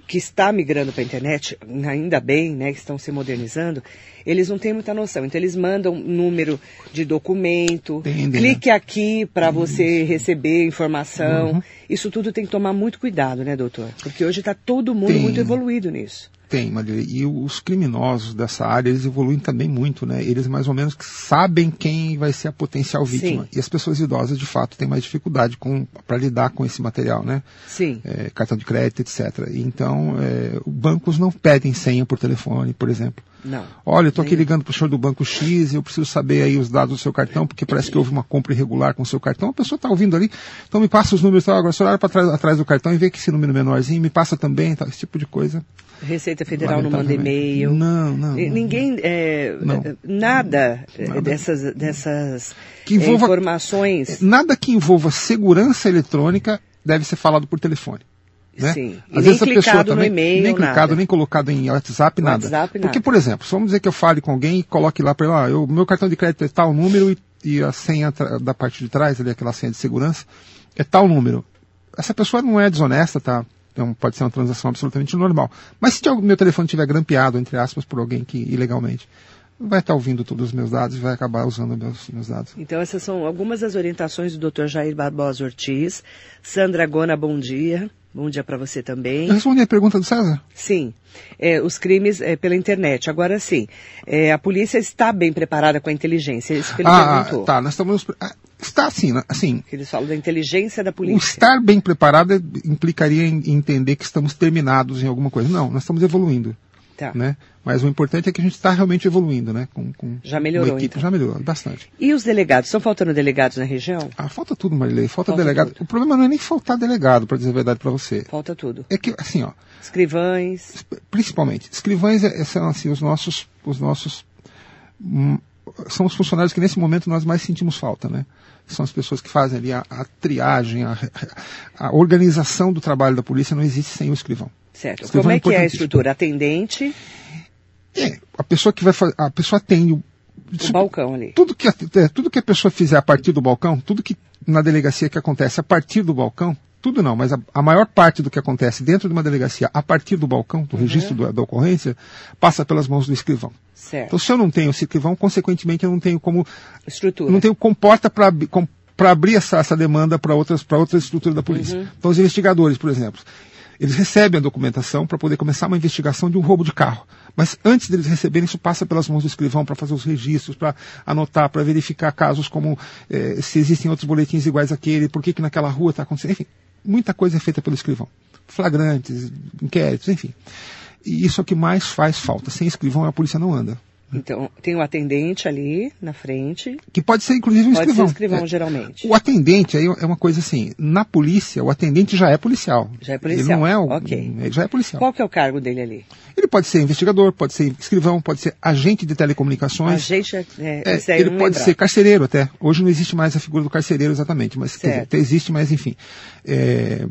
S2: que está migrando para a internet, ainda bem, né, que estão se modernizando, eles não têm muita noção. Então eles mandam número de documento, clique né? aqui para você receber informação. Uhum. Isso tudo tem que tomar muito cuidado, né, doutor? Porque hoje está todo mundo tem. muito evoluído nisso.
S3: Tem, Maria. E os criminosos dessa área, eles evoluem também muito, né? Eles mais ou menos sabem quem vai ser a potencial vítima. Sim. E as pessoas idosas, de fato, têm mais dificuldade para lidar com esse material, né?
S2: Sim.
S3: É, cartão de crédito, etc. Então, é, bancos não pedem senha por telefone, por exemplo.
S2: Não.
S3: Olha, eu estou aqui ligando para o senhor do Banco X e eu preciso saber aí os dados do seu cartão, porque parece que houve uma compra irregular com o seu cartão. A pessoa está ouvindo ali, então me passa os números, tá? agora o senhor olha para trás, atrás do cartão e vê que esse número menorzinho, me passa também, tá? esse tipo de coisa.
S2: Receita Federal não manda e-mail.
S3: Não, não.
S2: Ninguém, é, não. nada, nada, dessas, dessas que envolva, informações.
S3: Nada que envolva segurança eletrônica deve ser falado por telefone. Né?
S2: Sim. E Às vezes a pessoa também
S3: nem clicado, nada. nem colocado em WhatsApp, nada. WhatsApp, Porque, por exemplo, vamos dizer que eu fale com alguém e coloque lá para ele, ah, meu cartão de crédito é tal número e, e a senha da parte de trás, ali, aquela senha de segurança, é tal número. Essa pessoa não é desonesta, tá? Então pode ser uma transação absolutamente normal. Mas se meu telefone estiver grampeado, entre aspas, por alguém que ilegalmente, vai estar ouvindo todos os meus dados e vai acabar usando meus, meus dados.
S2: Então essas são algumas das orientações do Dr. Jair Barbosa Ortiz. Sandra Gona, bom dia. Bom dia para você também.
S3: Eu respondi a pergunta do César?
S2: Sim. É, os crimes é, pela internet. Agora sim, é, a polícia está bem preparada com a inteligência. Isso que ele
S3: ah,
S2: perguntou.
S3: tá. Nós estamos. Ah, está assim, assim.
S2: Eles falam da inteligência da polícia.
S3: O estar bem preparado implicaria em entender que estamos terminados em alguma coisa. Não, nós estamos evoluindo.
S2: Tá.
S3: Né? Mas o importante é que a gente está realmente evoluindo, né? Com, com
S2: já melhorou, equipe, então.
S3: Já melhorou, bastante.
S2: E os delegados? Estão faltando delegados na região?
S3: Ah, falta tudo, Marilei. Falta, falta delegado. Tudo. O problema não é nem faltar delegado, para dizer a verdade para você.
S2: Falta tudo.
S3: É que, assim, ó...
S2: Escrivães.
S3: Principalmente. Escrivães é, são, assim, os nossos... Os nossos hum, são os funcionários que nesse momento nós mais sentimos falta, né? São as pessoas que fazem ali a, a triagem, a, a, organização do trabalho da polícia não existe sem o escrivão.
S2: Certo. Como é, é que é a estrutura? Atendente?
S3: É, a pessoa que vai fazer, a pessoa atende o,
S2: o balcão ali.
S3: Tudo que, é, tudo que a pessoa fizer a partir do balcão, tudo que na delegacia que acontece a partir do balcão, tudo não, mas a, a, maior parte do que acontece dentro de uma delegacia, a partir do balcão, do uhum. registro do, da ocorrência, passa pelas mãos do escrivão.
S2: Certo.
S3: Então, se eu não tenho esse escrivão, consequentemente, eu não tenho como.
S2: Estrutura.
S3: Não tenho comporta para para abrir essa, essa demanda para outras outras estruturas da polícia. Uhum. Então, os investigadores, por exemplo, eles recebem a documentação para poder começar uma investigação de um roubo de carro. Mas antes deles receberem, isso passa pelas mãos do escrivão para fazer os registros, para anotar, para verificar casos como eh, se existem outros boletins iguais àquele, por que, que naquela rua está acontecendo. Enfim, muita coisa é feita pelo escrivão. Flagrantes, inquéritos, enfim. E isso é o que mais faz falta. Sem escrivão, a polícia não anda.
S2: Então, tem o um atendente ali na frente.
S3: Que pode ser, inclusive, um
S2: pode
S3: escrivão.
S2: Ser escrivão, é, geralmente.
S3: O atendente aí é uma coisa assim, na polícia, o atendente já é policial.
S2: Já é policial.
S3: Ele não é o.
S2: Ok.
S3: Ele já é policial.
S2: Qual que é o cargo dele ali?
S3: Ele pode ser investigador, pode ser escrivão, pode ser agente de telecomunicações.
S2: Agente, é,
S3: é, é ele pode lembrar. ser carcereiro até. Hoje não existe mais a figura do carcereiro exatamente, mas dizer, existe, mas enfim. É,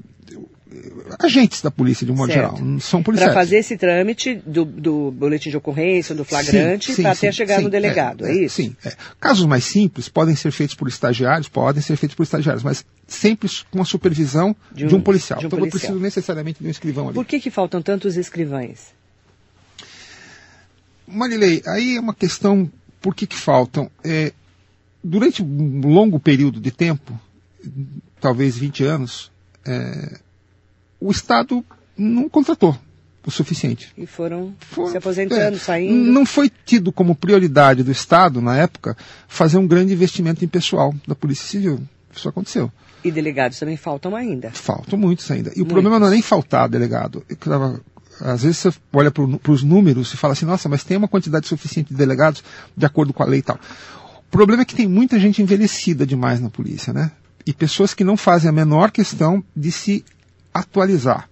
S3: agentes da polícia, de um modo certo. geral, são policiais.
S2: Para fazer esse trâmite do, do, boletim de ocorrência, do flagrante, para até chegar sim, no delegado, é, é isso?
S3: Sim. É. Casos mais simples podem ser feitos por estagiários, podem ser feitos por estagiários, mas sempre com a supervisão de um, de um policial. De um então policial. eu preciso necessariamente de um escrivão ali.
S2: Por que, que faltam tantos escrivães?
S3: Marilei, aí é uma questão, por que, que faltam? É, durante um longo período de tempo, talvez 20 anos, é, o Estado não contratou o suficiente.
S2: E foram foi, se aposentando, é, saindo.
S3: Não foi tido como prioridade do Estado, na época, fazer um grande investimento em pessoal da Polícia Civil. Isso aconteceu.
S2: E delegados também faltam ainda.
S3: Faltam muitos ainda. E muitos. o problema não é nem faltar delegado. Eu, às vezes você olha para os números e fala assim, nossa, mas tem uma quantidade suficiente de delegados de acordo com a lei e tal. O problema é que tem muita gente envelhecida demais na polícia, né? E pessoas que não fazem a menor questão de se atualizar.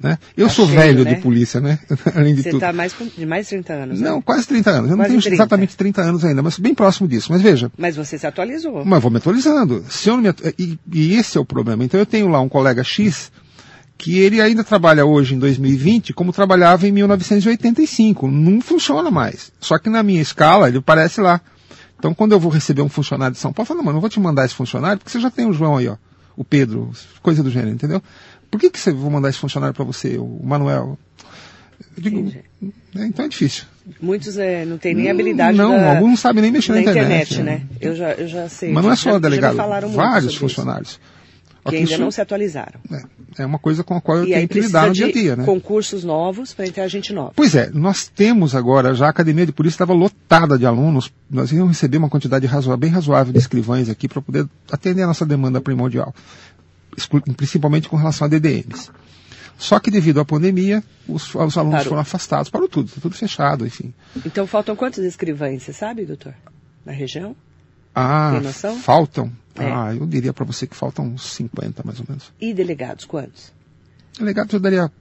S3: Né? Eu tá sou cheio, velho né? de polícia, né?
S2: Além de Você está mais de mais de 30 anos,
S3: Não, né? quase 30 anos. Eu quase não tenho 30. exatamente 30 anos ainda, mas bem próximo disso. Mas veja.
S2: Mas você se atualizou.
S3: Mas vou me atualizando. Se eu não me atu... e, e esse é o problema. Então eu tenho lá um colega X que ele ainda trabalha hoje em 2020 como trabalhava em 1985. Não funciona mais. Só que na minha escala ele aparece lá. Então quando eu vou receber um funcionário de São Paulo, eu falo, não, mas não vou te mandar esse funcionário porque você já tem o João aí, ó. O Pedro, coisa do gênero, entendeu? Por que, que você vou mandar esse funcionário para você, o Manuel? Digo, é, então é difícil.
S2: Muitos é, não têm nem habilidade
S3: Não,
S2: da,
S3: alguns não sabem nem mexer na, internet.
S2: internet né? Eu, já, eu já sei.
S3: Mas não é
S2: só
S3: já, delegado, vários funcionários. Isso.
S2: Que ainda isso, não se atualizaram.
S3: É, é, uma coisa com a qual eu e tenho que lidar no dia a dia, né?
S2: concursos novos para entrar gente nova.
S3: Pois é, nós temos agora, já a Academia de Polícia estava lotada de alunos, nós íamos receber uma quantidade razoável, bem razoável de escrivães aqui para poder atender a nossa demanda primordial, principalmente com relação a DDMs. Só que devido à pandemia, os, os alunos Parou. foram afastados, parou tudo, tá tudo fechado, enfim.
S2: Então faltam quantos escrivães, você sabe, doutor? Na região?
S3: Ah, Tem noção? faltam? É. Ah, eu diria para você que faltam uns 50, mais ou menos.
S2: E delegados, quantos?
S3: Delegados eu daria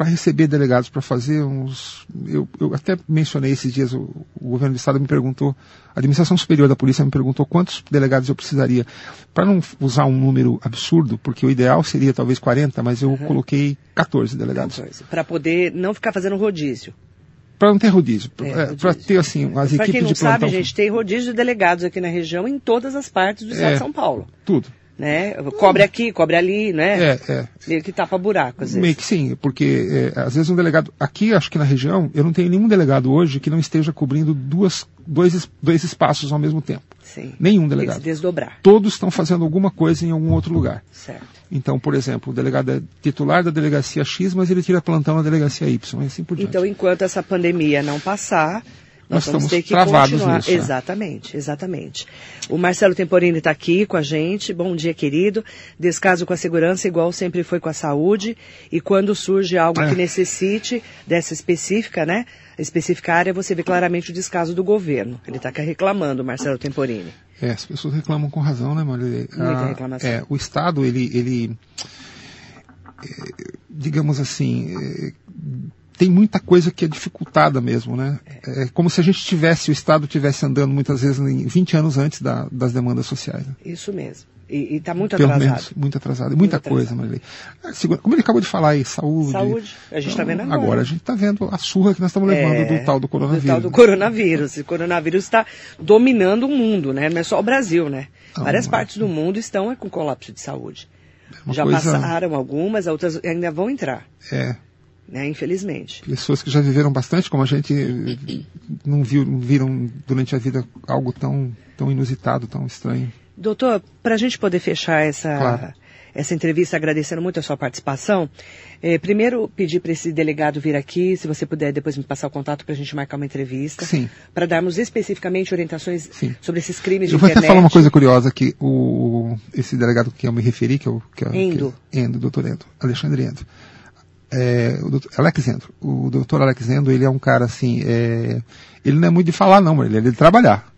S3: para receber delegados para fazer uns. Eu, eu, até mencionei esses dias, o, o, governo do estado me perguntou, a administração superior da polícia me perguntou quantos delegados eu precisaria. Para não usar um número absurdo, porque o ideal seria talvez 40, mas eu uhum. coloquei 14 delegados. 14.
S2: Para poder não ficar fazendo rodízio.
S3: Para não ter rodízio, é, para ter assim as
S2: pra
S3: equipes
S2: quem não
S3: de plantão.
S2: sabe, gente, tem rodízio de delegados aqui na região em todas as partes do estado é, de São Paulo.
S3: Tudo
S2: né? Cobre aqui, cobre ali, né?
S3: É, é.
S2: Meio que tapa buraco, às vezes.
S3: Meio que sim, porque é, às vezes um delegado, aqui acho que na região, eu não tenho nenhum delegado hoje que não esteja cobrindo duas, dois, dois espaços ao mesmo tempo.
S2: Sim.
S3: Nenhum delegado.
S2: Tem que se desdobrar.
S3: Todos estão fazendo alguma coisa em algum outro lugar.
S2: Certo.
S3: Então, por exemplo, o delegado é titular da delegacia X, mas ele tira plantão na delegacia Y, e assim por diante.
S2: Então, enquanto essa pandemia não passar,
S3: nós, estamos ter que continuar. nisso.
S2: Né? Exatamente, exatamente. O Marcelo Temporini está aqui com a gente. Bom dia, querido. Descaso com a segurança, igual sempre foi com a saúde. E quando surge algo é. que necessite dessa específica, né? Específica área, você vê claramente o descaso do governo. Ele está reclamando, Marcelo Temporini.
S3: É, as pessoas reclamam com razão, né, Maria?
S2: Muita reclamação.
S3: É, o Estado, ele, ele é, digamos assim, é, tem muita coisa que é dificultada mesmo, né? É, é como se a gente tivesse, o Estado tivesse andando muitas vezes 20 anos antes da, das demandas sociais. Né?
S2: Isso mesmo. E está muito
S3: Pelo
S2: atrasado.
S3: Menos, muito atrasado. Muita muito coisa, Marilei. É, como ele acabou de falar aí, saúde.
S2: Saúde. A gente está vendo agora.
S3: Agora a gente está vendo a surra que nós estamos levando é, do tal do coronavírus.
S2: Do tal do coronavírus. O coronavírus está dominando o mundo, né? Não é só o Brasil, né? Não, Várias partes do mundo estão com colapso de saúde. É já coisa... passaram algumas, outras ainda vão entrar.
S3: É.
S2: Né, infelizmente.
S3: Pessoas que já viveram bastante, como a gente não, viu, não viram durante a vida algo tão, tão inusitado, tão estranho.
S2: Doutor, para a gente poder fechar essa, claro. essa entrevista, agradecendo muito a sua participação, eh, primeiro pedir para esse delegado vir aqui, se você puder depois me passar o contato para a gente marcar uma entrevista.
S3: Sim.
S2: Para darmos especificamente orientações Sim. sobre esses crimes
S3: eu
S2: de internet.
S3: Eu vou até falar uma coisa curiosa que o, esse delegado que eu me referi, que é o... Que
S2: Endo.
S3: Que Endo, doutor Endo, Alexandre Endo. É, o doutor, Alex Endo. O doutor Alex Endo, ele é um cara assim, é, ele não é muito de falar não, ele é de trabalhar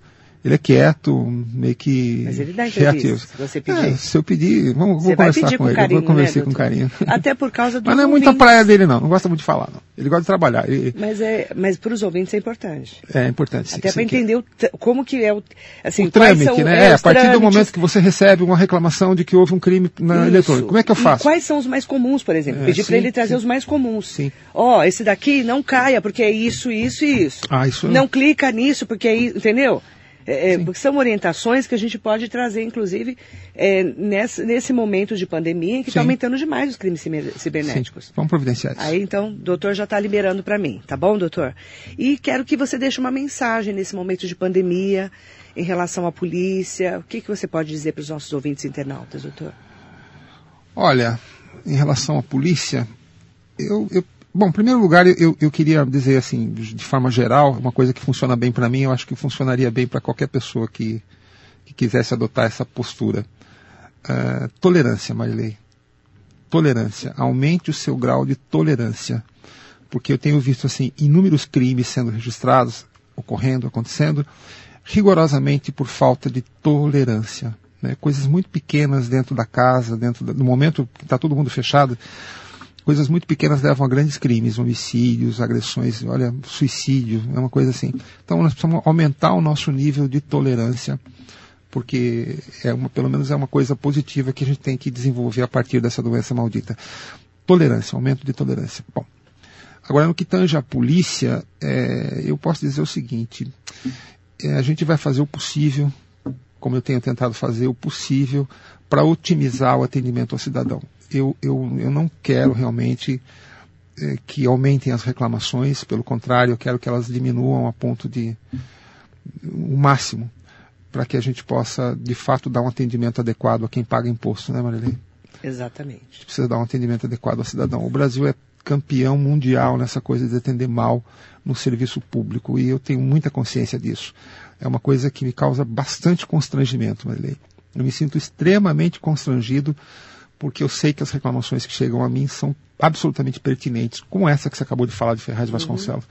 S3: ele é quieto, meio que
S2: Mas ele dá reativo. Se você pedir. É,
S3: se eu pedir, vamos, vou conversar com, ele. Carinho, vou conversar né, com carinho.
S2: Até por causa do.
S3: Mas não é muita praia dele, não. Não gosta muito de falar, não. Ele gosta de trabalhar. Ele...
S2: Mas, é, mas para os ouvintes é importante.
S3: É importante, sim.
S2: Até para entender o, como que é o. Assim,
S3: o trâmite, são, né? É, é a partir trâmites... do momento que você recebe uma reclamação de que houve um crime na eletrônica. Como é que eu faço?
S2: E quais são os mais comuns, por exemplo?
S3: É,
S2: Pedir para ele trazer sim. os mais comuns.
S3: Sim.
S2: Ó, oh, esse daqui não caia, porque é isso, isso e isso.
S3: Ah, isso
S2: Não clica nisso, porque é isso. Entendeu? É, é são orientações que a gente pode trazer, inclusive, é, nesse, nesse, momento de pandemia em que está aumentando demais os crimes cibernéticos. Sim.
S3: Vamos providenciar isso.
S2: Aí, então, o doutor já está liberando para mim, tá bom, doutor? E quero que você deixe uma mensagem nesse momento de pandemia em relação à polícia. O que, que você pode dizer para os nossos ouvintes internautas, doutor?
S3: Olha, em relação à polícia, eu, eu Bom, em primeiro lugar, eu, eu queria dizer assim, de forma geral, uma coisa que funciona bem para mim, eu acho que funcionaria bem para qualquer pessoa que, que quisesse adotar essa postura. Uh, tolerância, Marilei. Tolerância. Aumente o seu grau de tolerância. Porque eu tenho visto assim inúmeros crimes sendo registrados, ocorrendo, acontecendo, rigorosamente por falta de tolerância. Né? Coisas muito pequenas dentro da casa, dentro do momento que está todo mundo fechado coisas muito pequenas levam a grandes crimes, homicídios, agressões, olha, suicídio, é uma coisa assim. Então nós precisamos aumentar o nosso nível de tolerância, porque é uma, pelo menos é uma coisa positiva que a gente tem que desenvolver a partir dessa doença maldita. Tolerância, aumento de tolerância. Bom, agora no que tange a polícia, é, eu posso dizer o seguinte: é, a gente vai fazer o possível, como eu tenho tentado fazer o possível, para otimizar o atendimento ao cidadão eu, eu, eu não quero realmente é, que aumentem as reclamações, pelo contrário, eu quero que elas diminuam a ponto de o máximo, para que a gente possa, de fato, dar um atendimento adequado a quem paga imposto, né, Marilene?
S2: Exatamente. A
S3: gente precisa dar um atendimento adequado ao cidadão. O Brasil é campeão mundial nessa coisa de atender mal no serviço público e eu tenho muita consciência disso. É uma coisa que me causa bastante constrangimento, Marilene. Eu me sinto extremamente constrangido porque eu sei que as reclamações que chegam a mim são absolutamente pertinentes, como essa que você acabou de falar de Ferraz de Vasconcelos. Uhum.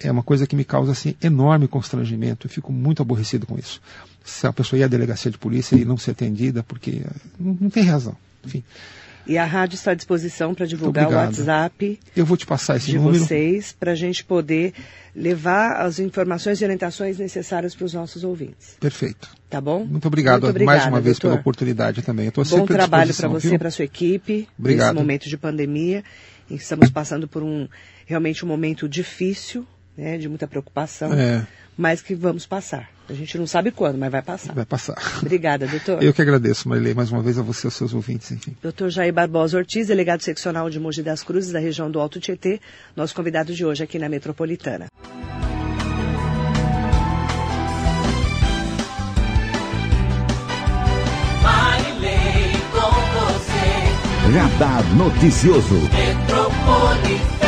S3: É uma coisa que me causa assim, enorme constrangimento, eu fico muito aborrecido com isso. Se a pessoa ir à delegacia de polícia e não ser atendida, porque não, não tem razão. Enfim.
S2: E a rádio está à disposição para divulgar o WhatsApp.
S3: Eu vou te passar esse
S2: de
S3: número.
S2: vocês para a gente poder levar as informações e orientações necessárias para os nossos ouvintes.
S3: Perfeito.
S2: Tá bom?
S3: Muito obrigado
S2: Muito obrigada,
S3: mais uma vez
S2: doutor.
S3: pela oportunidade também.
S2: Bom trabalho para você, para sua equipe
S3: obrigado.
S2: nesse momento de pandemia. Estamos passando por um realmente um momento difícil, né, de muita preocupação,
S3: é.
S2: mas que vamos passar. A gente não sabe quando, mas vai passar.
S3: Vai passar.
S2: Obrigada, doutor.
S3: Eu que agradeço, Marilei, mais uma vez a você e aos seus ouvintes, enfim.
S2: Doutor Jair Barbosa Ortiz, delegado seccional de Mogi das Cruzes, da região do Alto Tietê, nosso convidado de hoje aqui na Metropolitana.
S1: Radar Noticioso.
S4: Metrópole.